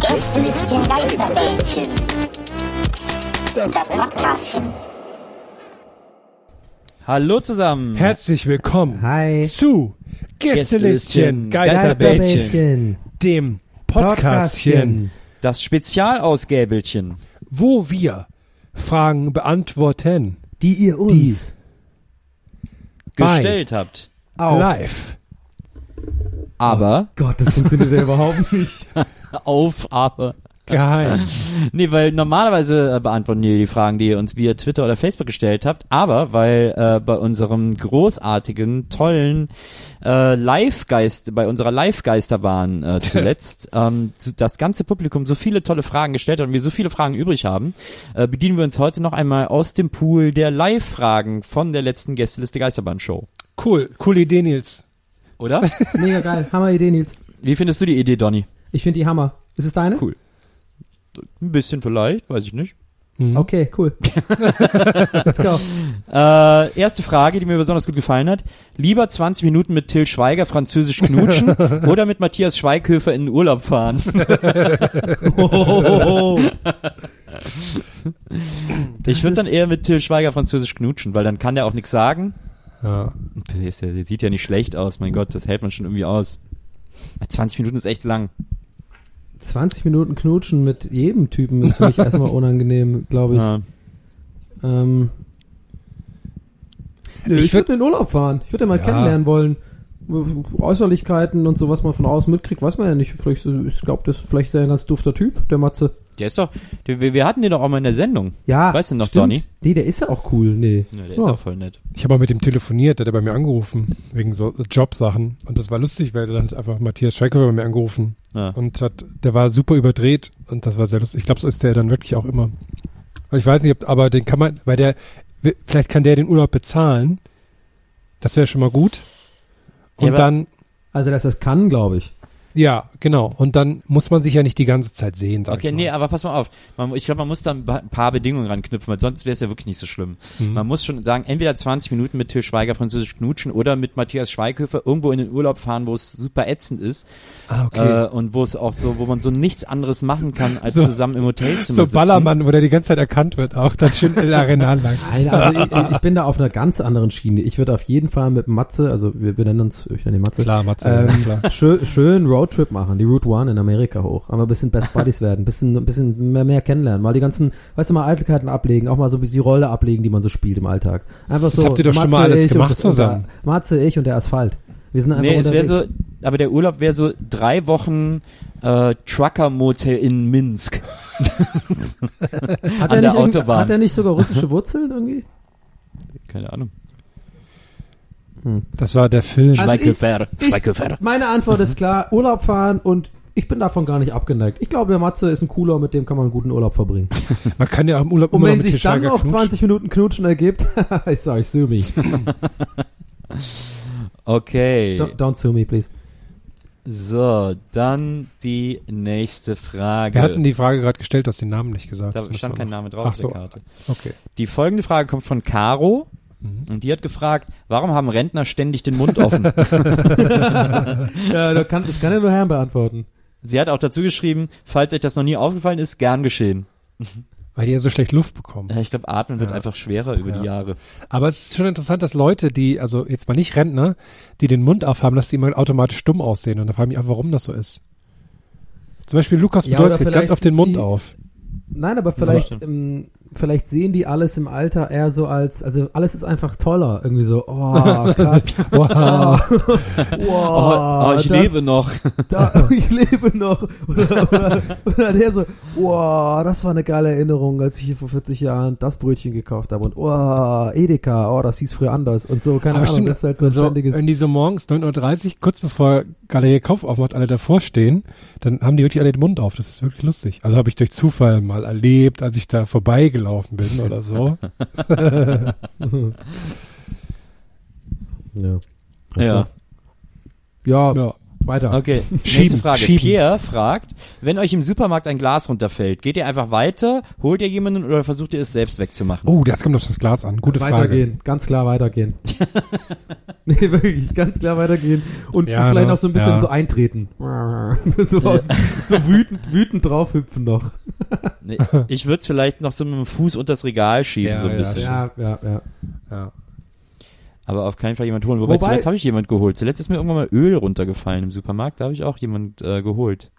Gästelistchen Geisterbällchen. Das Podcastchen. Hallo zusammen. Herzlich willkommen Hi. zu Gästelistchen Geisterbällchen, dem Podcastchen, Das Spezialausgäbelchen. wo wir Fragen beantworten. Die ihr uns Bei- Gestellt habt. auf. Live. Aber Gott, das funktioniert ja überhaupt nicht. auf, aber. Geheim. Nee, weil normalerweise äh, beantworten wir die Fragen, die ihr uns via Twitter oder Facebook gestellt habt, aber weil äh, bei unserem großartigen, tollen äh, Live-Geist, bei unserer Live-Geisterbahn äh, zuletzt, ähm, das ganze Publikum so viele tolle Fragen gestellt hat und wir so viele Fragen übrig haben, äh, bedienen wir uns heute noch einmal aus dem Pool der Live-Fragen von der letzten Gästeliste Geisterbahn-Show. Cool, coole Idee, Nils. Oder? Mega geil. Hammer Idee, Nils. Wie findest du die Idee, Donny? Ich finde die Hammer. Ist es deine? Cool. Ein bisschen vielleicht, weiß ich nicht. Mhm. Okay, cool. Let's go. Äh, erste Frage, die mir besonders gut gefallen hat. Lieber 20 Minuten mit Till Schweiger französisch knutschen oder mit Matthias Schweighöfer in den Urlaub fahren? ich würde dann eher mit Till Schweiger französisch knutschen, weil dann kann der auch nichts sagen. Ja. Der, ist ja, der sieht ja nicht schlecht aus, mein Gott, das hält man schon irgendwie aus. 20 Minuten ist echt lang. 20 Minuten knutschen mit jedem Typen ist für mich erstmal unangenehm, glaube ich. Ja. Ähm, Nö, Ich ich würde in den Urlaub fahren. Ich würde mal Ja. kennenlernen wollen. Äußerlichkeiten und so, was man von außen mitkriegt, weiß man ja nicht. Vielleicht, ich glaube, das ist vielleicht ist er ein ganz dufter Typ, der Matze. Der ist doch, der, wir, hatten den doch auch mal in der Sendung. Ja, Weißt du noch, stimmt. Donny? Nee, der ist ja auch cool. Nee. Ja, der Ja. ist auch voll nett. Ich habe mal mit dem telefoniert, der hat bei mir angerufen, wegen so Jobsachen. Und das war lustig, weil dann hat einfach Matthias Schweighöfer bei mir angerufen. Ja. Und hat, der war super überdreht und das war sehr lustig. Ich glaube, so ist der dann wirklich auch immer. Und ich weiß nicht, ob, aber den kann man, weil der, vielleicht kann der den Urlaub bezahlen. Das wäre schon mal gut. Ja, Und aber- dann, Also, dass das kann, glaube ich. Ja, genau. Und dann muss man sich ja nicht die ganze Zeit sehen, sag Okay, ich mal. nee, aber pass mal auf. Man, ich glaube, man muss da ein paar Bedingungen ranknüpfen, weil sonst wäre es ja wirklich nicht so schlimm. Mhm. Man muss schon sagen, entweder 20 Minuten mit Till Schweiger französisch knutschen oder mit Matthias Schweighöfer irgendwo in den Urlaub fahren, wo es super ätzend ist Ah, okay. äh, und wo es auch so, wo man so nichts anderes machen kann, als So- zusammen im Hotelzimmer so sitzen. Ballermann, wo der die ganze Zeit erkannt wird, auch dann schön in der Arenal lang. Nein, also ich, ich bin da auf einer ganz anderen Schiene. Ich würde auf jeden Fall mit Matze, also wir, wir nennen uns, ich nenne ihn Matze, Klar, Matze, ähm, klar. schön, schön Roadtrip machen, die Route One in Amerika hoch. Einmal ein bisschen Best Buddies werden, ein bisschen, ein bisschen mehr, mehr kennenlernen, mal die ganzen, weißt du, mal Eitelkeiten ablegen, auch mal so ein bisschen die Rolle ablegen, die man so spielt im Alltag. Einfach so. habt ihr doch schon mal alles gemacht das- zusammen. Matze, ich und der Asphalt. Wir sind einfach Nee, es wäre so, aber der Urlaub wäre so drei Wochen äh, Trucker-Motel in Minsk. hat, an er der Autobahn. hat er nicht sogar russische Wurzeln irgendwie? Keine Ahnung. Das war der Film. Also Schweighöfer, Schweighöfer. Meine Antwort ist klar, Urlaub fahren und ich bin davon gar nicht abgeneigt. Ich glaube, der Matze ist ein cooler, mit dem kann man einen guten Urlaub verbringen. Man kann ja auch im Urlaub Und immer noch wenn mit sich dann noch knutschen. 20 Minuten Knutschen ergibt, ich sag, ich sue me. Okay. Don't, don't sue me, please. So, dann die nächste Frage. Wir hatten die Frage gerade gestellt, du hast den Namen nicht gesagt. da stand kein Name drauf Ach auf der so, Karte. okay. Die folgende Frage kommt von Caro Mhm. und die hat gefragt, warum haben Rentner ständig den Mund offen? Ja, das kann, das kann ja nur Herrn beantworten. Sie hat auch dazu geschrieben, falls euch das noch nie aufgefallen ist, gern geschehen. Weil die ja so schlecht Luft bekommen. Ja, ich glaube, atmen wird Ja. einfach schwerer über Ja. die Jahre. Aber es ist schon interessant, dass Leute, die, also jetzt mal nicht Rentner, die den Mund aufhaben, dass die immer automatisch stumm aussehen. Und da frage ich mich einfach, warum das so ist. Zum Beispiel Lukas hält ganz auf den Mund die- auf. Nein, aber vielleicht, ähm, vielleicht sehen die alles im Alter eher so als, also alles ist einfach toller. Irgendwie so, oh, krass. wow. wow. oh, ich das- lebe noch. Da, ich lebe noch. Oder, oder, oder der so, wow, das war eine geile Erinnerung, als ich hier vor 40 Jahren das Brötchen gekauft habe. Und wow, Edeka, oh, das hieß früher anders. Und so, keine Aber Ahnung, stimmt, das ist halt so ein also, ständiges. wenn die so morgens 9.30 Uhr, kurz bevor Galerie Kauf aufmacht, alle davor stehen, dann haben die wirklich alle den Mund auf. Das ist wirklich lustig. Also habe ich durch Zufall mal erlebt, als ich da vorbeigelaufen bin oder so. ja. Ja. Ja, ja. Weiter. Okay, nächste Frage. schieben. Pierre fragt, wenn euch im Supermarkt ein Glas runterfällt, geht ihr einfach weiter, holt ihr jemanden oder versucht ihr es selbst wegzumachen? Oh, das kommt auf das Glas an. Gute Frage. weitergehen, ganz klar weitergehen. nee, wirklich, ganz klar weitergehen. Und Ja, vielleicht ne? noch so ein bisschen Ja. so eintreten. so, aus, so wütend, wütend draufhüpfen noch. Nee, ich würde es vielleicht noch so mit dem Fuß unter das Regal schieben, Ja, so ein ja, bisschen. Ja, ja, ja. Ja. Aber auf keinen Fall jemand holen. Wobei, Wobei- zuletzt habe ich jemand geholt. Zuletzt ist mir irgendwann mal Öl runtergefallen im Supermarkt. Da habe ich auch jemand äh, geholt.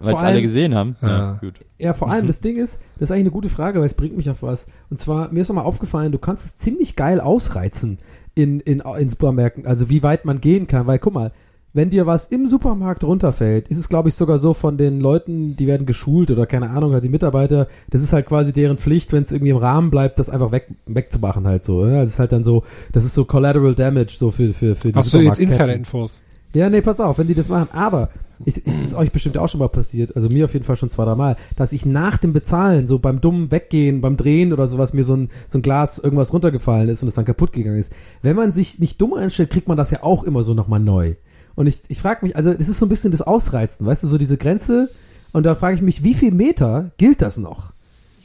Weil es alle gesehen haben. Ja. gut. Ja, vor allem das Ding ist, das ist eigentlich eine gute Frage, weil es bringt mich auf was. Und zwar, mir ist nochmal aufgefallen, du kannst es ziemlich geil ausreizen in, in, in Supermärkten, also wie weit man gehen kann, weil guck mal, wenn dir was im Supermarkt runterfällt, ist es glaube ich sogar so von den Leuten, die werden geschult oder keine Ahnung, halt die Mitarbeiter, das ist halt quasi deren Pflicht, wenn es irgendwie im Rahmen bleibt, das einfach weg, wegzumachen halt so. Ja? Das ist halt dann so, das ist so Collateral Damage so für, für, für die Hast du jetzt. Insider-Infos? Ja, nee, pass auf, wenn die das machen. Aber es ist, ist euch bestimmt auch schon mal passiert, also mir auf jeden Fall schon zwei, drei Mal, dass ich nach dem Bezahlen, so beim dummen Weggehen, beim Drehen oder sowas, mir so ein, so ein Glas irgendwas runtergefallen ist und es dann kaputt gegangen ist. Wenn man sich nicht dumm einstellt, kriegt man das ja auch immer so nochmal neu. Und ich, ich frage mich, also es ist so ein bisschen das Ausreizen, weißt du, so diese Grenze. Und da frage ich mich, wie viel Meter gilt das noch?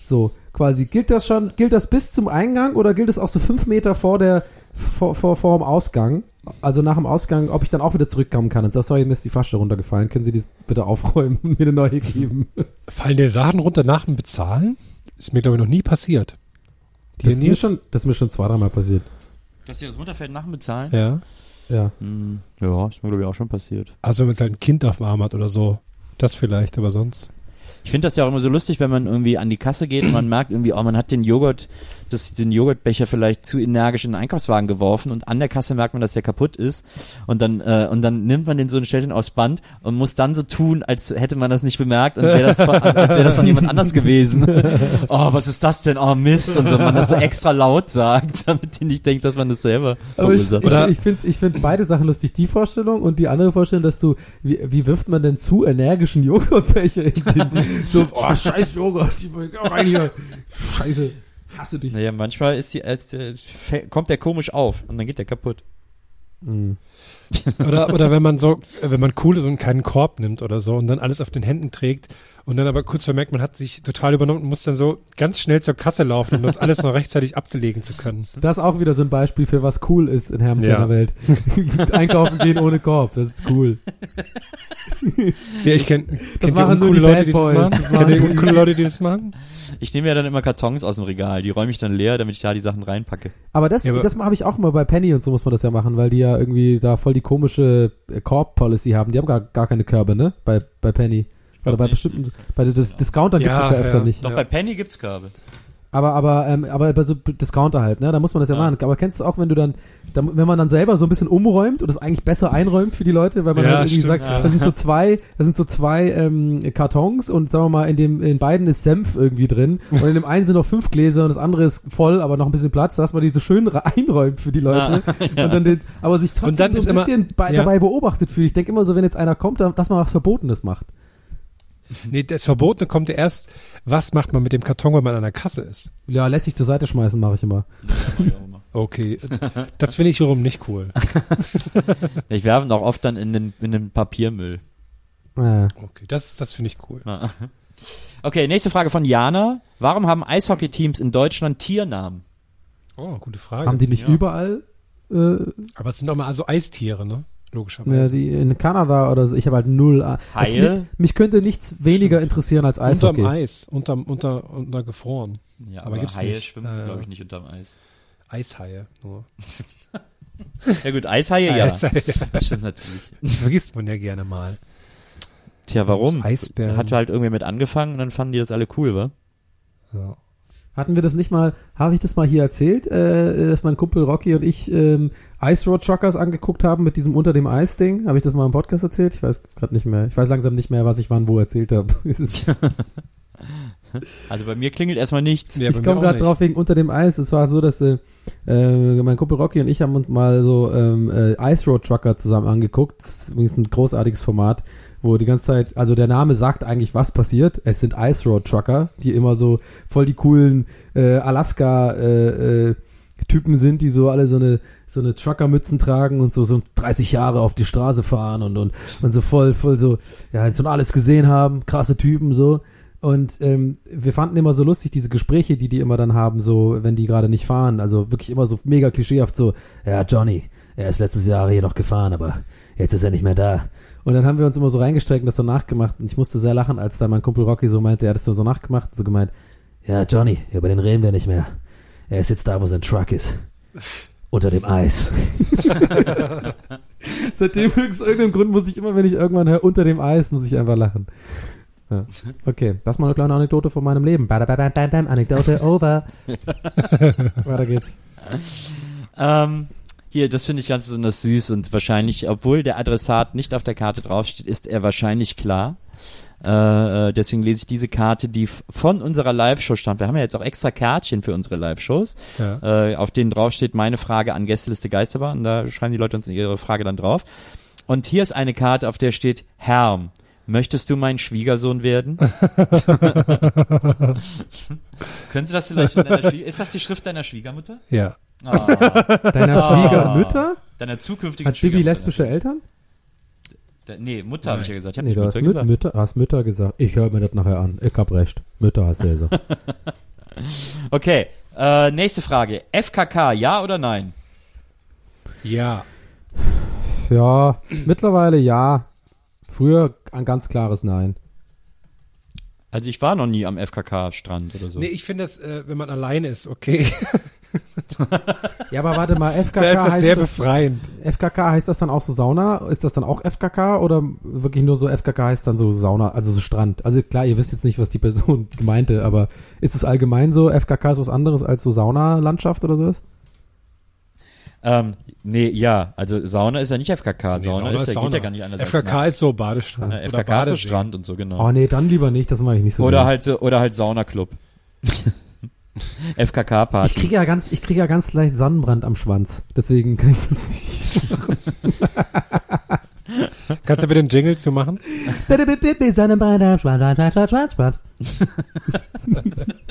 So, quasi, gilt das schon, gilt das bis zum Eingang oder gilt es auch so fünf Meter vor der, vor, vor, vor dem Ausgang? Also nach dem Ausgang, ob ich dann auch wieder zurückkommen kann und sag, sorry, mir ist die Flasche runtergefallen, können Sie die bitte aufräumen und mir eine neue geben? Fallen dir Sachen runter nach dem Bezahlen? Ist mir, glaube ich, noch nie passiert. Das ist, mir schon, das ist mir schon zwei, dreimal passiert. Dass dir das runterfällt nach dem Bezahlen? Ja. Ja. Hm, ja, ist mir glaube ich auch schon passiert. Also wenn man halt ein Kind auf dem Arm hat oder so. Das vielleicht, aber sonst. Ich finde das ja auch immer so lustig, wenn man irgendwie an die Kasse geht und man merkt irgendwie, oh, man hat den Joghurt, das, den Joghurtbecher vielleicht zu energisch in den Einkaufswagen geworfen und an der Kasse merkt man, dass der kaputt ist und dann äh, und dann nimmt man den so und stellt ihn aufs Band und muss dann so tun, als hätte man das nicht bemerkt und wäre das von, als wäre das von jemand anders gewesen. oh, was ist das denn? Oh Mist und so man das so extra laut sagt, damit die nicht denkt, dass man das selber ich, verursacht. ich, Oder- ich finde ich find beide Sachen lustig. Die Vorstellung und die andere Vorstellung, dass du, wie, wie wirft man denn zu energischen Joghurtbecher in den, so, oh, scheiß Joghurt, ich will rein hier. Scheiße, hasse dich. Naja, manchmal ist die, als der, fä- kommt der komisch auf und dann geht der kaputt. Mhm. Oder, oder wenn man so, äh, wenn man cool ist und keinen Korb nimmt oder so und dann alles auf den Händen trägt und dann aber kurz vermerkt, man hat sich total übernommen und muss dann so ganz schnell zur Kasse laufen, um das alles noch rechtzeitig abzulegen zu können. Das ist auch wieder so ein Beispiel für was cool ist in Herms Ja. seiner Welt. Einkaufen gehen ohne Korb, das ist cool. Ja, ich kenne nur uncoole die Leute, die das machen? Das Kennt ihr uncoole Leute, die das machen? Ich nehme ja dann immer Kartons aus dem Regal, die räume ich dann leer, damit ich da die Sachen reinpacke. Aber das, Ja, aber- das habe ich auch immer bei Penny und so muss man das ja machen, weil die ja irgendwie da voll die komische Korb-Policy haben. Die haben gar, gar keine Körbe, ne? Bei, bei Penny. Oder bei bestimmten, bei den Dis Discountern gibt es Ja, das ja öfter ja. nicht. Doch Ja. bei Penny gibt's Körbe. Aber, aber, ähm, aber bei so Discounter halt, ne? Da muss man das ja, Ja. machen. Aber kennst du auch, wenn du dann, wenn man dann selber so ein bisschen umräumt und es eigentlich besser einräumt für die Leute, weil man Ja, halt irgendwie stimmt, sagt, ja. da sind so zwei, da sind so zwei ähm, Kartons und sagen wir mal, in dem, in beiden ist Senf irgendwie drin und in dem einen sind noch fünf Gläser und das andere ist voll, aber noch ein bisschen Platz, dass man die so schön einräumt für die Leute. ja. Und dann den, aber sich trotzdem Und dann so ist ein immer- bisschen bei, ja. dabei beobachtet fühlt. Ich denke immer so, wenn jetzt einer kommt, dann- dass man was Verbotenes macht. Nee, das Verbotene kommt ja erst, was macht man mit dem Karton, wenn man an der Kasse ist? Ja, lässt sich zur Seite schmeißen, mache ich immer. Okay, das finde ich wiederum nicht cool. Ich werfe ihn auch oft dann in den, in den Papiermüll. Äh. Okay, das, das finde ich cool. Ja. Okay, nächste Frage von Jana. Warum haben Eishockeyteams in Deutschland Tiernamen? Oh, gute Frage. Haben die nicht ja. überall äh, Aber es sind doch mal also Eistiere, ne? Ja, Logischerweise. die in Kanada oder so. Ich habe halt null. Also Haie? mich, mich könnte nichts weniger interessieren als Eishockey. Unterm Eis, unterm, unter, unter gefroren. Ja, Aber aber, gibt's Haie nicht. schwimmen, Äh, glaube ich, nicht unterm Eis. Eishaie nur. Ja gut, Eishaie, ja. Eishaie, ja. Das stimmt natürlich. Das vergisst man ja gerne mal. Tja, warum? Eisbären. Hat halt irgendwie mit angefangen und dann fanden die das alle cool, wa? Ja. Hatten wir das nicht mal, habe ich das mal hier erzählt, äh, dass mein Kumpel Rocky und ich ähm, Ice Road Truckers angeguckt haben mit diesem Unter dem Eis Ding? Habe ich das mal im Podcast erzählt? Ich weiß gerade nicht mehr. Ich weiß langsam nicht mehr, was ich wann wo erzählt habe. Also bei mir klingelt erstmal nichts. Ja, ich komme gerade drauf wegen Unter dem Eis. Es war so, dass äh, äh, mein Kumpel Rocky und ich haben uns mal so ähm, äh, Ice Road Trucker zusammen angeguckt. Das ist übrigens ein großartiges Format, wo die ganze Zeit, also der Name sagt eigentlich, was passiert. Es sind Ice Road Trucker, die immer so voll die coolen äh, Alaska äh, äh, Typen sind, die so alle so eine so eine Truckermützen tragen und so so 30 Jahre auf die Straße fahren und und und so voll voll so ja schon alles gesehen haben, krasse Typen so und ähm, wir fanden immer so lustig diese Gespräche, die die immer dann haben, so wenn die gerade nicht fahren, also wirklich immer so mega klischeehaft so ja Johnny, er ist letztes Jahr hier noch gefahren, aber jetzt ist er nicht mehr da. Und dann haben wir uns immer so reingestreckt und das so nachgemacht und ich musste sehr lachen, als da mein Kumpel Rocky so meinte, er hat das so nachgemacht und so gemeint, ja Johnny, über den reden wir nicht mehr. Er ist jetzt da, wo sein Truck ist. Unter dem Eis. Seitdem aus irgendeinem Grund muss ich immer, wenn ich irgendwann höre, unter dem Eis, muss ich einfach lachen. Ja. Okay, das mal eine kleine Anekdote von meinem Leben. Bam, bam, bam, bam, bam, Anekdote over. Weiter geht's. Ähm, hier, das finde ich ganz besonders süß und wahrscheinlich, obwohl der Adressat nicht auf der Karte draufsteht, ist er wahrscheinlich klar. Äh, äh, deswegen lese ich diese Karte, die von unserer Live-Show stammt. Wir haben ja jetzt auch extra Kärtchen für unsere Live-Shows, Ja. äh, auf denen draufsteht meine Frage an Gästeliste Geisterbahn. Und da schreiben die Leute uns ihre Frage dann drauf. Und hier ist eine Karte, auf der steht Herm. Möchtest du mein Schwiegersohn werden? Können Sie das vielleicht von deiner Schwieger Ist das die Schrift deiner Schwiegermutter? Ja. Ah, Deiner Ah. Schwiegermütter? deiner zukünftigen Hat Bibi Schwiegermutter. lesbische Eltern? Da- Nee, Mutter habe ich ja gesagt. Ich habe Nee, nicht du hast Mutter Müt gesagt. Mütter, hast Mütter gesagt. Ich höre mir das nachher an. Ich hab recht. Mütter hast du gesagt. Okay, äh, nächste Frage. FKK, ja oder nein? Ja. ja, mittlerweile ja. Früher ein ganz klares Nein. Also ich war noch nie am FKK-Strand oder so. Nee, ich finde das, äh, wenn man alleine ist, okay. Ja, aber warte mal, FKK da ist das heißt sehr das, befreiend. FKK heißt das dann auch so Sauna? Ist das dann auch FKK oder wirklich nur so FKK heißt dann so Sauna, also so Strand? Also klar, ihr wisst jetzt nicht, was die Person meinte, aber ist es allgemein so, FKK ist was anderes als so Saunalandschaft oder sowas? Ähm, nee, ja, also Sauna ist ja nicht FKK. Nee, Sauna, ist, ja, geht Sauna. ja gar nicht anders FKK als ist so Badestrand. Äh, oder FKK ist so Badesee. Strand und so, genau. Oh nee, dann lieber nicht, das mache ich nicht so oder halt so, oder halt Saunaclub. Ich FKK-Party. kriege ja ganz, ich kriege ja ganz leicht Sonnenbrand am Schwanz. Deswegen kann ich das nicht. Kannst du bitte den Jingle zu machen? Sonnenbrand am Schwanz, Schwanz, Schwanz. Ich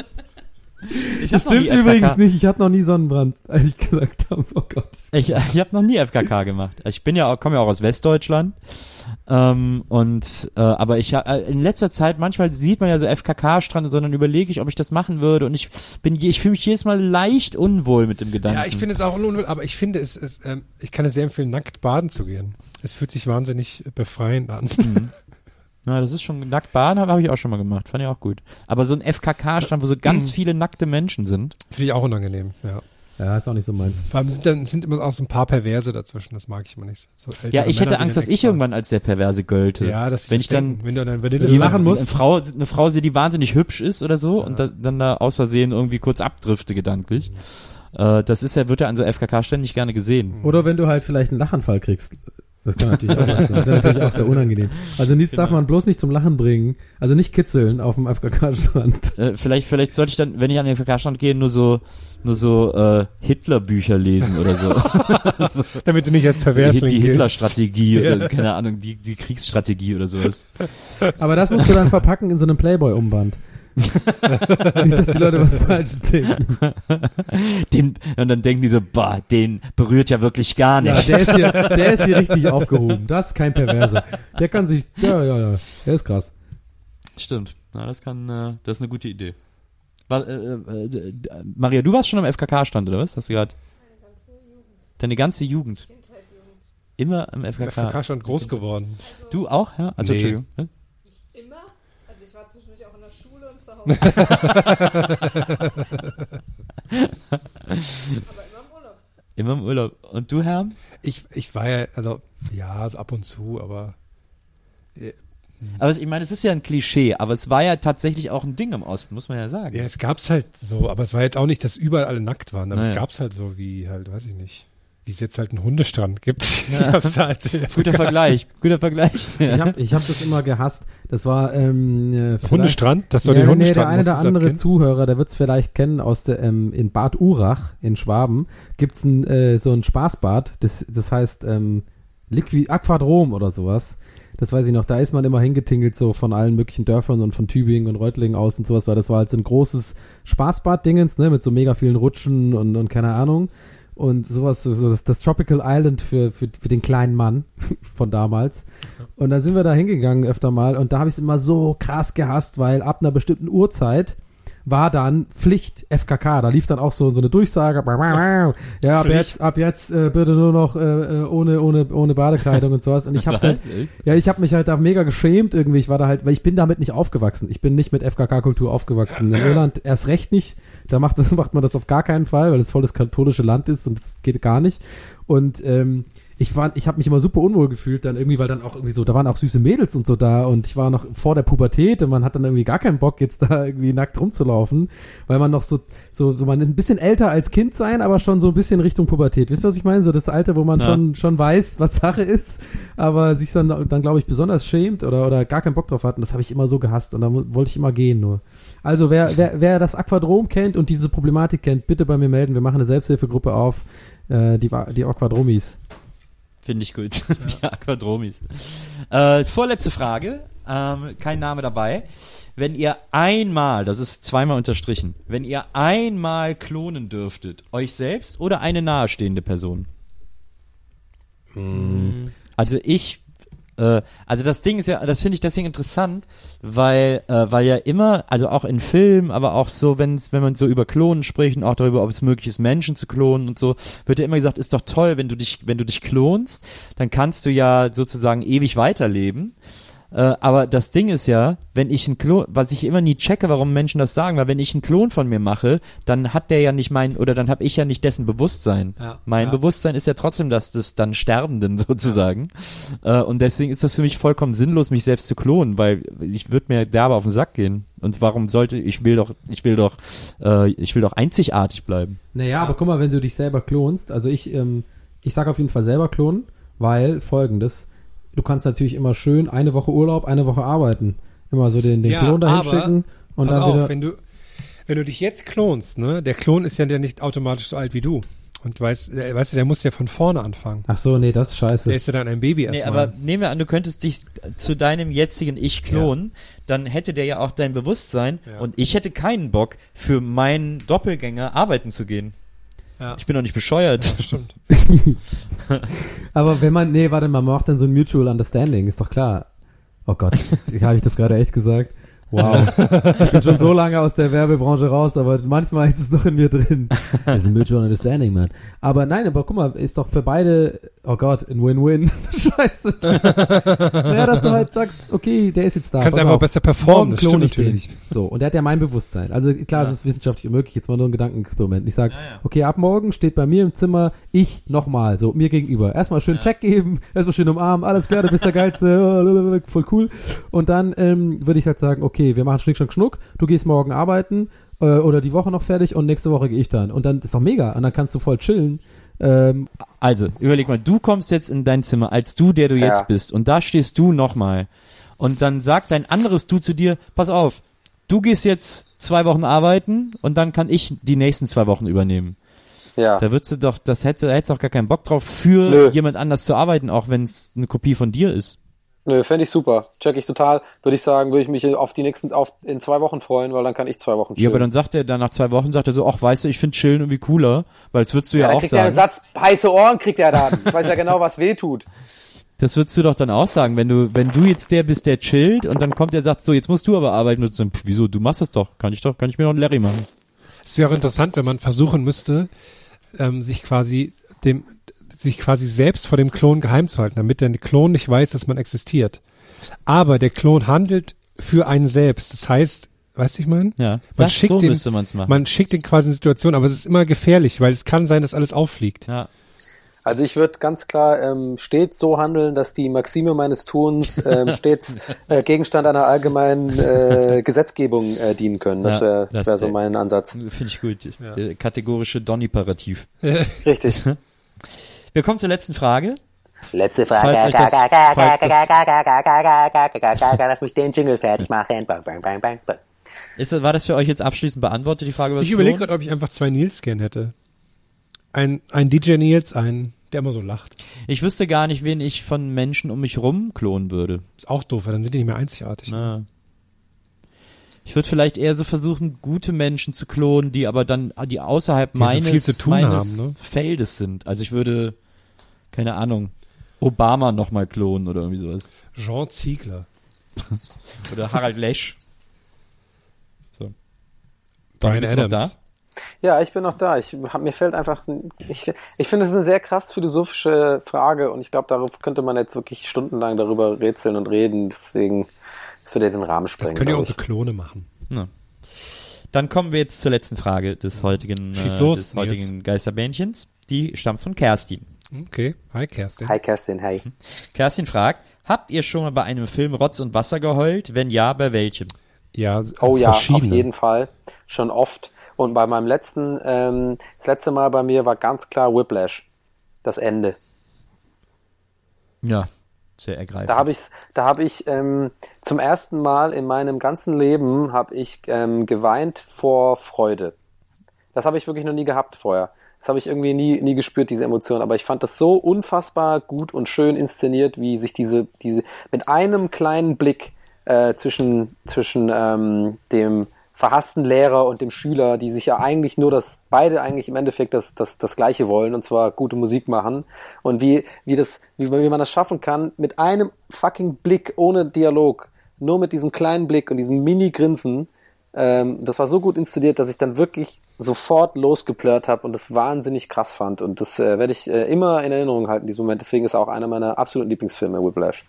Das hab noch nie stimmt übrigens FKK. nicht. Ich hatte noch nie Sonnenbrand, als ich gesagt habe. Oh Gott. Ich, ich habe noch nie FKK gemacht. Ich bin ja auch, komme ja auch aus Westdeutschland. Ähm, und äh, aber ich äh, in letzter Zeit manchmal sieht man ja so FKK-Strand, sondern überlege ich, ob ich das machen würde. Und ich bin, je- ich fühle mich jedes Mal leicht unwohl mit dem Gedanken. Ja, ich finde es auch unwohl, aber ich finde es, es ähm, ich kann es sehr empfehlen, nackt baden zu gehen. Es fühlt sich wahnsinnig befreiend an. Ja, das ist schon nackt baden, habe hab ich auch schon mal gemacht. Fand ich auch gut. Aber so ein FKK-Strand, wo so ganz viele nackte Menschen sind. Finde ich auch unangenehm, ja. Ja, ist auch nicht so meins. Vor allem sind, dann, sind immer auch so ein paar Perverse dazwischen, das mag ich immer nicht. So Ja, ich Männer, hätte Angst, dann dass ich irgendwann als der perverse Gölte. Ja, dass wenn ich dann denken, wenn du dann, wenn du Die das lachen muss. Eine Frau, eine Frau sehe, die wahnsinnig hübsch ist oder so und da, dann da aus Versehen irgendwie kurz abdrifte gedanklich. Äh, das ist ja, wird ja an so FKK ständig gerne gesehen. Oder wenn du halt vielleicht einen Lachanfall kriegst. Das kann natürlich auch sein. Das wäre natürlich auch sehr unangenehm. Also nichts darf man bloß nicht zum Lachen bringen. Also nicht kitzeln auf dem FKK-Strand. Äh, vielleicht, vielleicht sollte ich dann, wenn ich an den FKK-Stand gehe, nur so, nur so äh, Hitler-Bücher lesen oder so. damit du nicht als die Perversling die giltst. Hitler-Strategie oder keine Ahnung, die, die Kriegsstrategie oder sowas. Aber das musst du dann verpacken in so einem Playboy-Umband. nicht, dass die Leute was Falsches denken. Den, und dann denken die so, bah, den berührt ja wirklich gar Ja, nicht. der ist hier, der ist hier richtig aufgehoben. Das ist kein Perverser. Der kann sich, ja, ja, ja. Der ist krass. Stimmt. Na, das kann, äh, das ist eine gute Idee. War, äh, äh, Maria, du warst schon am FKK-Stand, oder was? Hast du gerade? Deine ganze Jugend. Immer am FKK. FKK schon groß geworden. Du auch, ja? Also, Nee. Entschuldigung. ne? Immer? Also ich war zwischendurch auch in der Schule und zu Hause. Aber immer im Urlaub. Immer im Urlaub. Und du, Herr? Ich, ich war ja, also, ja, also ab und zu, aber Aber ich meine, es ist ja ein Klischee, aber es war ja tatsächlich auch ein Ding im Osten, muss man ja sagen. ja, es gab's halt so, aber es war jetzt auch nicht, dass überall alle nackt waren, aber Naja. es gab's halt so wie halt, weiß ich nicht, wie es jetzt halt einen Hundestrand gibt. Ich hab's halt Guter Vergleich, guter Vergleich. Ich habe ich hab das immer gehasst. Das war ähm, äh, Hundestrand, das soll ja, den nee, Hundestrand der eine oder andere? Zuhörer, der wird es vielleicht kennen aus der ähm, in Bad Urach in Schwaben gibt's ein, äh, so ein Spaßbad. Das, das heißt ähm, Liqui Aquadrom oder sowas. Das weiß ich noch, da ist man immer hingetingelt, so von allen möglichen Dörfern und von Tübingen und Reutlingen aus und sowas, weil das war halt so ein großes Spaßbad-Dingens, ne, mit so mega vielen Rutschen und, und keine Ahnung. Und sowas, so das, das Tropical Island für, für, für den kleinen Mann von damals. Und da sind wir da hingegangen öfter mal und da habe ich es immer so krass gehasst, weil ab einer bestimmten Uhrzeit war dann Pflicht FKK. Da lief dann auch so, so eine Durchsage. Ja, ab jetzt, ab jetzt äh, bitte nur noch äh, äh, ohne, ohne, ohne Badekleidung und sowas. Und ich hab's halt, ja, ich habe mich halt da mega geschämt irgendwie. Ich war da halt, weil ich bin damit nicht aufgewachsen. Ich bin nicht mit FKK-Kultur aufgewachsen. In Irland erst recht nicht. Da macht, das, macht man das auf gar keinen Fall, weil es voll das katholische Land ist und das geht gar nicht. Und ähm, ich war, ich habe mich immer super unwohl gefühlt dann irgendwie, weil dann auch irgendwie so, da waren auch süße Mädels und so da und ich war noch vor der Pubertät und man hat dann irgendwie gar keinen Bock jetzt da irgendwie nackt rumzulaufen, weil man noch so, so, so man ein bisschen älter als Kind sein, aber schon so ein bisschen Richtung Pubertät. Wisst ihr, was ich meine? So das Alter, wo man Ja. schon, schon weiß, was Sache ist, aber sich dann, dann glaube ich besonders schämt oder, oder gar keinen Bock drauf hat und das habe ich immer so gehasst und da wollte ich immer gehen nur. Also wer, wer, wer das Aquadrom kennt und diese Problematik kennt, bitte bei mir melden. Wir machen eine Selbsthilfegruppe auf, äh, die, die Aquadromis. Finde ich gut. Die Aquadromis. Äh, vorletzte Frage. Ähm, kein Name dabei. Wenn ihr einmal, das ist zweimal unterstrichen, wenn ihr einmal klonen dürftet, euch selbst oder eine nahestehende Person? Also ich, äh, also das Ding ist ja, das finde ich deswegen interessant, weil, äh, weil ja immer, also auch in Filmen, aber auch so, wenn's, wenn man so über Klonen spricht und auch darüber, ob es möglich ist, Menschen zu klonen und so, wird ja immer gesagt, ist doch toll, wenn du dich, wenn du dich klonst, dann kannst du ja sozusagen ewig weiterleben. Äh, aber das Ding ist ja, wenn ich einen Klon, was ich immer nie checke, warum Menschen das sagen, weil wenn ich einen Klon von mir mache, dann hat der ja nicht mein, oder dann habe ich ja nicht dessen Bewusstsein. Ja. Mein Ja. Bewusstsein ist ja trotzdem das des dann Sterbenden sozusagen. Äh, und deswegen ist das für mich vollkommen sinnlos, mich selbst zu klonen, weil ich würde mir derbe auf den Sack gehen. Und warum sollte, ich will doch, ich will doch, äh, ich will doch einzigartig bleiben. Naja, aber guck mal, wenn du dich selber klonst, also ich, ähm, ich sag auf jeden Fall selber klonen, weil folgendes, du kannst natürlich immer schön eine Woche Urlaub, eine Woche arbeiten. Immer so den, den Ja, Klon dahin aber schicken und Pass dann auf, wieder. wenn du, wenn du dich jetzt klonst, ne, der Klon ist ja der nicht automatisch so alt wie du. Und weißt, der, weißt du, der muss ja von vorne anfangen. Ach so, nee, das ist scheiße. Der ist ja dann ein Baby Nee, erstmal. aber nehmen wir an, du könntest dich zu deinem jetzigen Ich klonen, dann hätte der ja auch dein Bewusstsein Ja. und ich hätte keinen Bock, für meinen Doppelgänger arbeiten zu gehen. Ja, Ich bin doch nicht bescheuert. stimmt. Aber wenn man, nee, warte mal, man macht dann so ein Mutual Understanding, ist doch klar. Oh Gott, habe ich das gerade echt gesagt? Wow. Ich bin schon so lange aus der Werbebranche raus, aber manchmal ist es noch in mir drin. Das ist ein Mutual Understanding, man. Aber nein, aber guck mal, ist doch für beide, oh Gott, ein Win-Win. Scheiße. naja, dass du halt sagst, okay, der ist jetzt da. Kannst einfach auf. besser performen, das klon stimmt ich den. natürlich. So, und der hat ja mein Bewusstsein. Also klar, es ist wissenschaftlich möglich, jetzt mal nur ein Gedankenexperiment. Ich sage, okay, ab morgen steht bei mir im Zimmer ich nochmal, so mir gegenüber. Erstmal schön Check geben, erstmal schön umarmen, alles klar, du bist der Geilste, voll cool. Und dann ähm, würde ich halt sagen, okay, wir machen Schnick, Schnack, Schnuck, du gehst morgen arbeiten äh, oder die Woche noch fertig und nächste Woche gehe ich dann. Und dann ist doch mega. Und dann kannst du voll chillen. Ähm, Also, überleg mal, du kommst jetzt in dein Zimmer als du, der du Ja. jetzt bist und da stehst du nochmal und dann sagt dein anderes Du zu dir, pass auf, du gehst jetzt zwei Wochen arbeiten und dann kann ich die nächsten zwei Wochen übernehmen. Ja. Da würdest du doch, das hätte, da hättest du auch gar keinen Bock drauf, für Nö. jemand anders zu arbeiten, auch wenn es eine Kopie von dir ist. Nö, fände ich super. Check ich total. Würde ich sagen, würde ich mich auf die nächsten, auf, in zwei Wochen freuen, weil dann kann ich zwei Wochen Ja, chillen. aber dann sagt er, dann nach zwei Wochen sagt er so, ach, weißt du, ich finde Chillen irgendwie cooler, weil das würdest du ja, dann auch kriegt er einen sagen. Satz, heiße Ohren kriegt er dann. Ich weiß ja genau, was weh tut. Das würdest du doch dann auch sagen, wenn du, wenn du jetzt der bist, der chillt und dann kommt der sagt so, jetzt musst du aber arbeiten und dann, pff, wieso, du machst es doch, kann ich doch, kann ich mir noch einen Larry machen. Es wäre auch interessant, wenn man versuchen müsste, ähm, sich quasi dem, sich quasi selbst vor dem Klon geheim zu halten, damit der Klon nicht weiß, dass man existiert. Aber der Klon handelt für einen selbst. Das heißt, weißt du, ich meine? Ja, Man das, schickt so den- müsste man es machen. Man schickt ihn quasi in Situationen, aber es ist immer gefährlich, weil es kann sein, dass alles auffliegt. ja. Also ich würde ganz klar ähm, stets so handeln, dass die Maxime meines Tuns ähm, stets äh, Gegenstand einer allgemeinen äh, Gesetzgebung äh, dienen können. Das Ja, wäre das- wär so mein Ansatz. Finde ich gut. Der kategorische Donny-Parativ. Richtig. Wir kommen zur letzten Frage. Letzte Falls euch das- falls Lass mich den Jingle fertig machen. Bang, bang, bang, bang, bang. Ist, das- war das für euch jetzt abschließend beantwortet, die Frage Ich das überlege gerade, ob ich einfach zwei Nils gern hätte. Ein, ein DJ Nils, ein der immer so lacht. Ich wüsste gar nicht, wen ich von Menschen um mich rum klonen würde. Ist auch doof, weil dann sind die nicht mehr einzigartig. Na. Ich würde vielleicht eher so versuchen, gute Menschen zu klonen, die aber dann, die außerhalb Die so meines, viel zu tun meines haben, ne? Feldes sind. Also ich würde, keine Ahnung, Obama nochmal klonen oder irgendwie sowas. Jean Ziegler. Oder Harald Lesch. So. Brian Adams. Ja, ich bin noch da. Ich hab, mir fällt einfach, ich, ich finde es eine sehr krass philosophische Frage und ich glaube, darauf könnte man jetzt wirklich stundenlang darüber rätseln und reden. Deswegen, das würde ja den Rahmen sprengen. Das können ja unsere Klone machen. Na. Dann kommen wir jetzt zur letzten Frage des heutigen, äh, des heutigen Geisterbähnchens. Die stammt von Kerstin. Okay. Hi, Kerstin. Hi Kerstin, hi. Kerstin fragt, habt ihr schon mal bei einem Film Rotz und Wasser geheult? Wenn ja, bei welchem? Ja, Oh ja, auf jeden Fall. Schon oft. Und bei meinem letzten, ähm, das letzte Mal bei mir war ganz klar Whiplash. Das Ende. Ja, sehr ergreifend. Da habe ich, da habe ich ähm, zum ersten Mal in meinem ganzen Leben habe ich ähm, geweint vor Freude. Das habe ich wirklich noch nie gehabt vorher. Das habe ich irgendwie nie, nie gespürt, diese Emotion. Aber ich fand das so unfassbar gut und schön inszeniert, wie sich diese, diese mit einem kleinen Blick äh, zwischen, zwischen ähm, dem verhassten Lehrer und dem Schüler, die sich ja eigentlich nur das, beide eigentlich im Endeffekt das, das, das Gleiche wollen, und zwar gute Musik machen. Und wie, wie das, wie, wie man das schaffen kann, mit einem fucking Blick ohne Dialog, nur mit diesem kleinen Blick und diesem Mini-Grinsen, ähm, das war so gut inszeniert, dass ich dann wirklich sofort losgeplört habe und das wahnsinnig krass fand. Und das äh, werde ich äh, immer in Erinnerung halten, diesen Moment. Deswegen ist auch einer meiner absoluten Lieblingsfilme, Whiplash.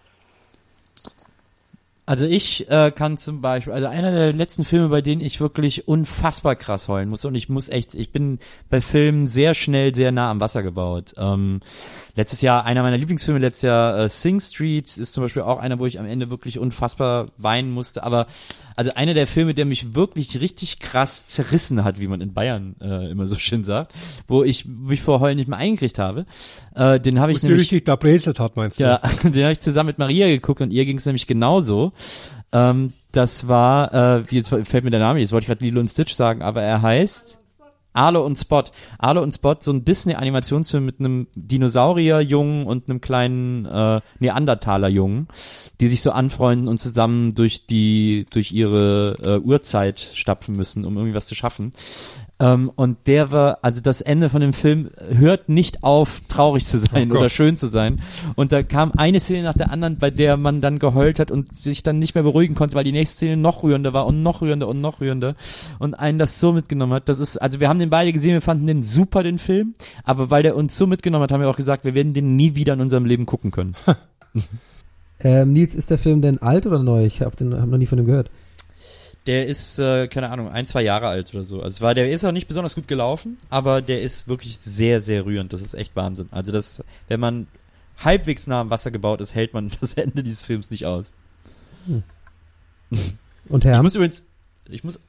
Also ich äh, kann zum Beispiel, also einer der letzten Filme, bei denen ich wirklich unfassbar krass heulen muss und ich muss echt, ich bin bei Filmen sehr schnell sehr nah am Wasser gebaut. Ähm, letztes Jahr, einer meiner Lieblingsfilme letztes Jahr, äh, Sing Street, ist zum Beispiel auch einer, wo ich am Ende wirklich unfassbar weinen musste. Aber also einer der Filme, der mich wirklich richtig krass zerrissen hat, wie man in Bayern äh, immer so schön sagt, wo ich mich vor Heulen nicht mehr eingekriegt habe, äh, den habe ich nämlich richtig da bräselt hat, meinst du? ja, den habe ich zusammen mit Maria geguckt und ihr ging es nämlich genauso. Ähm, das war, äh, jetzt fällt mir der Name, jetzt wollte ich gerade Lilo und Stitch sagen, aber er heißt Arlo und Spot. Arlo und Spot, so ein Disney-Animationsfilm mit einem Dinosaurier-Jungen und einem kleinen äh, Neandertaler-Jungen, die sich so anfreunden und zusammen durch die, durch ihre äh, Urzeit stapfen müssen, um irgendwie was zu schaffen. Ähm, und der war, also das Ende von dem Film hört nicht auf, traurig zu sein Oh oder schön zu sein. Und da kam eine Szene nach der anderen, bei der man dann geheult hat und sich dann nicht mehr beruhigen konnte, weil die nächste Szene noch rührender war und noch rührender und noch rührender und einen das so mitgenommen hat. Das ist, also wir haben den beide gesehen, wir fanden den super, den Film, aber weil der uns so mitgenommen hat, haben wir auch gesagt, wir werden den nie wieder in unserem Leben gucken können. Ähm, Nils, ist der Film denn alt oder neu? Ich habe hab noch nie von ihm gehört. Der ist, äh, keine Ahnung, ein, zwei Jahre alt oder so. Also es war, der ist auch nicht besonders gut gelaufen, aber der ist wirklich sehr, sehr rührend. Das ist echt Wahnsinn. Also das, wenn man halbwegs nah am Wasser gebaut ist, hält man das Ende dieses Films nicht aus. Und Ich Herr? muss übrigens, ich muss,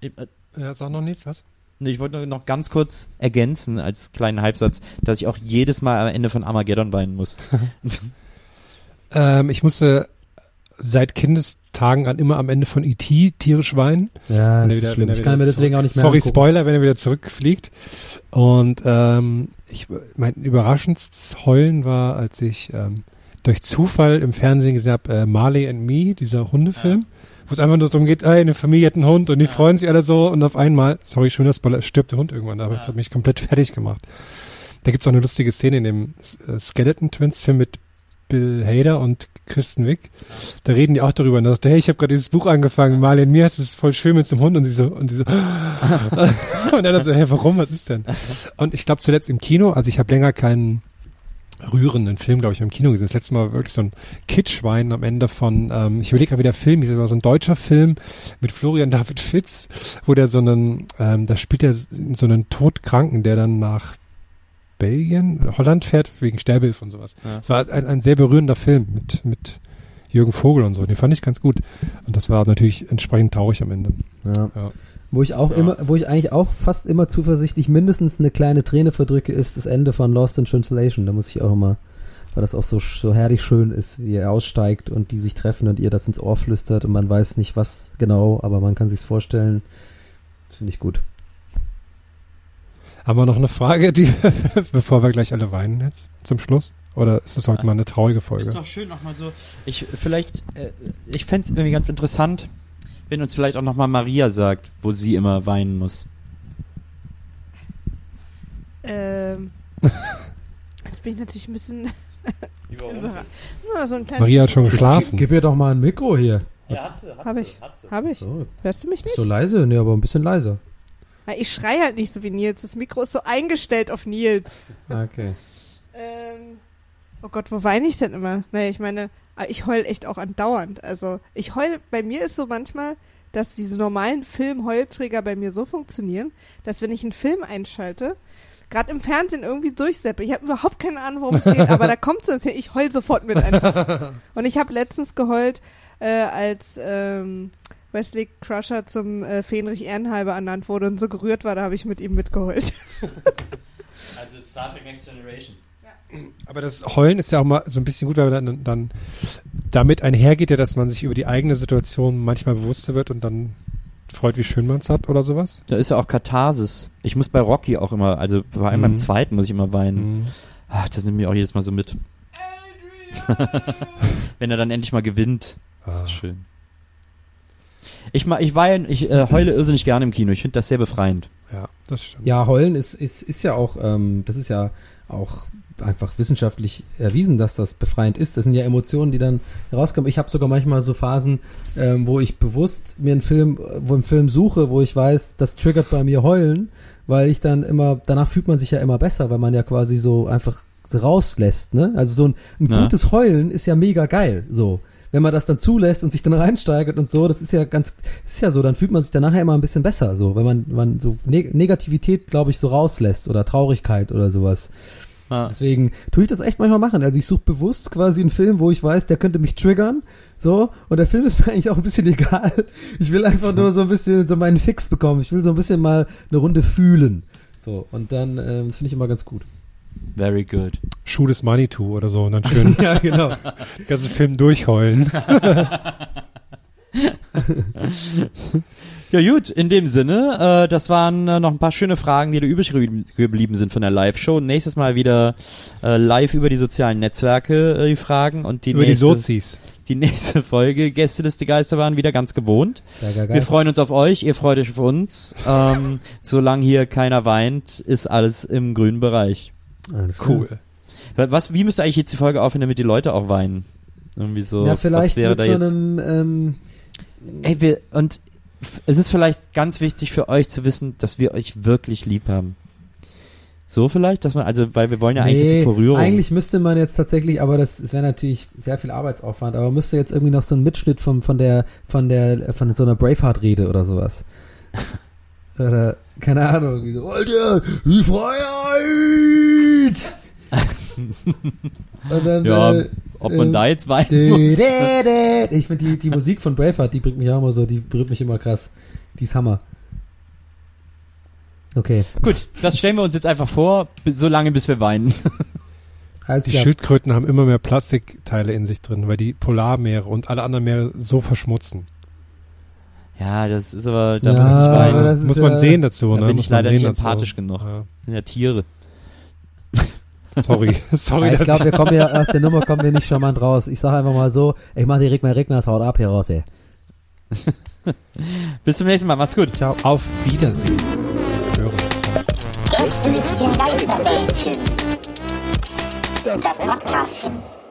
ich, äh, Ja, sag noch nichts, was? nee, ich wollte nur noch ganz kurz ergänzen als kleinen Halbsatz, dass ich auch jedes Mal am Ende von Armageddon weinen muss. Ähm, ich musste seit Kindestagen an immer am Ende von E.T. tierisch weinen. Ja, das er wieder- er Ich kann mir deswegen zurück- auch nicht mehr Sorry, angucken. Spoiler, wenn er wieder zurückfliegt. Und ähm, ich, mein überraschendstes Heulen war, als ich ähm, durch Zufall im Fernsehen gesehen habe, äh, Marley and Me, dieser Hundefilm, wo es einfach nur darum geht, ey, eine Familie hat einen Hund und die freuen sich alle so und auf einmal, sorry, schöner Spoiler, es stirbt der Hund irgendwann, aber das Ja. hat mich komplett fertig gemacht. Da gibt's auch eine lustige Szene in dem äh, Skeleton Twins Film mit Bill Hader und Kristen Wick. Da reden die auch darüber und da sagt, hey, ich habe gerade dieses Buch angefangen, Marley and Me, es ist voll schön mit dem Hund und sie so und sie so und er dann so, hey, warum, was ist denn? Und ich glaube zuletzt im Kino, also ich habe länger keinen rührenden Film, glaube ich, im Kino gesehen. Das letzte Mal war wirklich so ein Kitschwein am Ende von, ähm, ich überlege gerade, wie der Film das war so ein deutscher Film mit Florian David Fitz, wo der so einen, ähm, da spielt er so einen Todkranken, der dann nach Belgien, Holland fährt, wegen Sterbehilfe und sowas. Ja. Es war ein, ein sehr berührender Film mit, mit Jürgen Vogel und so. Den fand ich ganz gut. Und das war natürlich entsprechend traurig am Ende. Ja. Ja. Wo ich auch Ja. immer, wo ich eigentlich auch fast immer zuversichtlich mindestens eine kleine Träne verdrücke, ist das Ende von Lost in Translation. Da muss ich auch immer, weil das auch so, so herrlich schön ist, wie er aussteigt und die sich treffen und ihr das ins Ohr flüstert und man weiß nicht was genau, aber man kann sich's vorstellen. Das finde ich gut. Haben wir noch eine Frage, die, bevor wir gleich alle weinen jetzt zum Schluss? Oder ist es heute Was? mal eine traurige Folge? Ist doch schön nochmal so. Ich vielleicht, äh, ich fände es irgendwie ganz interessant, wenn uns vielleicht auch nochmal Maria sagt, wo sie immer weinen muss. Ähm, jetzt bin ich natürlich ein bisschen so ein kleines Maria hat schon geschlafen. Gib, gib ihr doch mal ein Mikro hier. Ja, hat sie, hat Hab ich. Hab ich. So, Hörst du mich nicht? so leise? Nee, aber ein bisschen leiser. Na, ich schrei halt nicht so wie Nils. Das Mikro ist so eingestellt auf Nils. Okay. Ähm, oh Gott, wo weine ich denn immer? Naja, ich meine, ah, ich heul echt auch andauernd. Also ich heul, bei mir ist so manchmal, dass diese normalen Film-Heulträger bei mir so funktionieren, dass wenn ich einen Film einschalte, gerade im Fernsehen irgendwie durchseppe, ich habe überhaupt keine Ahnung, worum es geht, aber da kommt so ein Szene, ich heul sofort mit einfach. Und ich habe letztens geheult, äh, als ähm, Wesley Crusher zum äh, Fähnrich Ehrenhalber ernannt wurde und so gerührt war, da habe ich mit ihm mitgeheult. Also Star Trek Next Generation. Aber das Heulen ist ja auch mal so ein bisschen gut, weil dann, dann damit einhergeht ja, dass man sich über die eigene Situation manchmal bewusster wird und dann freut, wie schön man es hat oder sowas. Da ist ja auch Katharsis. Ich muss bei Rocky auch immer, also vor allem beim Mhm. zweiten muss ich immer weinen. Mhm. Ach, das nimmt mir auch jedes Mal so mit. Wenn er dann endlich mal gewinnt. Das Ah. ist schön. Ich, ich weine, ich äh, heule irrsinnig gerne im Kino. Ich finde das sehr befreiend. Ja, das stimmt. Ja, heulen ist, ist, ist ja auch, ähm, das ist ja auch einfach wissenschaftlich erwiesen, dass das befreiend ist. Das sind ja Emotionen, die dann herauskommen. Ich habe sogar manchmal so Phasen, ähm, wo ich bewusst mir einen Film, äh, wo einen Film suche, wo ich weiß, das triggert bei mir heulen, weil ich dann immer, danach fühlt man sich ja immer besser, weil man ja quasi so einfach rauslässt, ne? Also so ein, ein gutes Heulen ist ja mega geil, so. Wenn man das dann zulässt und sich dann reinsteigert und so, das ist ja ganz, ist ja so, dann fühlt man sich dann nachher immer ein bisschen besser, so, wenn man, man so Neg Negativität, glaube ich, so rauslässt oder Traurigkeit oder sowas. Ja. Deswegen tue ich das echt manchmal machen. Also ich suche bewusst quasi einen Film, wo ich weiß, der könnte mich triggern. So, und der Film ist mir eigentlich auch ein bisschen egal. Ich will einfach nur so ein bisschen so meinen Fix bekommen. Ich will so ein bisschen mal eine Runde fühlen. So, und dann, ähm, das finde ich immer ganz gut. Very good. Shoot is Money to oder so und dann schön Ja, genau. den ganzen Film durchheulen. Ja gut, in dem Sinne, äh, das waren äh, noch ein paar schöne Fragen, die da übrig geblieben- sind von der Live-Show. Nächstes Mal wieder äh, live über die sozialen Netzwerke äh, die Fragen und die, Über die nächste, Sozis. die nächste Folge Gästeliste Geister waren wieder ganz gewohnt. Wir freuen uns auf euch, ihr freut euch auf uns. Ähm, solange hier keiner weint, ist alles im grünen Bereich. Alles klar. Cool. Was, wie müsste eigentlich jetzt die Folge aufhören, damit die Leute auch weinen? Irgendwie so. Ja, vielleicht was wäre mit da so jetzt? einem, ähm, Ey, wir, und es ist vielleicht ganz wichtig für euch zu wissen, dass wir euch wirklich lieb haben. So vielleicht, dass man, also, weil wir wollen ja eigentlich, dass die nee, vor Rührung. eigentlich müsste man jetzt tatsächlich, aber das, das wäre natürlich sehr viel Arbeitsaufwand, aber müsste jetzt irgendwie noch so ein Mitschnitt vom, von der, von der, von so einer Braveheart-Rede oder sowas. oder, keine Ahnung, wie so, wollt ihr die Freiheit? Und dann, ja, äh, ob man äh, da jetzt weinen dä, muss. dä, dä. Ich finde die, die Musik von Braveheart, die bringt mich auch immer so, die berührt mich immer krass. Die ist Hammer. Okay, Gut, das stellen wir uns jetzt einfach vor, so lange bis wir weinen. alles Die klar. Schildkröten haben immer mehr Plastikteile in sich drin, weil die Polarmeere und alle anderen Meere so verschmutzen. Ja, das ist aber, da Ja, muss ich weinen. Muss man ja- sehen dazu, Da ne? bin Muss ich leider nicht dazu. empathisch genug. Ja. Das sind ja Tiere. Sorry, sorry, Ja, ich glaube, wir kommen ja aus der Nummer kommen wir nicht charmant raus. Ich sage einfach mal so, ich mache die Regner Regners haut ab hier raus, ey. Bis zum nächsten Mal, macht's gut. Ciao. auf Wiedersehen. Hören. Gästelistchen Geisterbällchen. Das Podcastchen.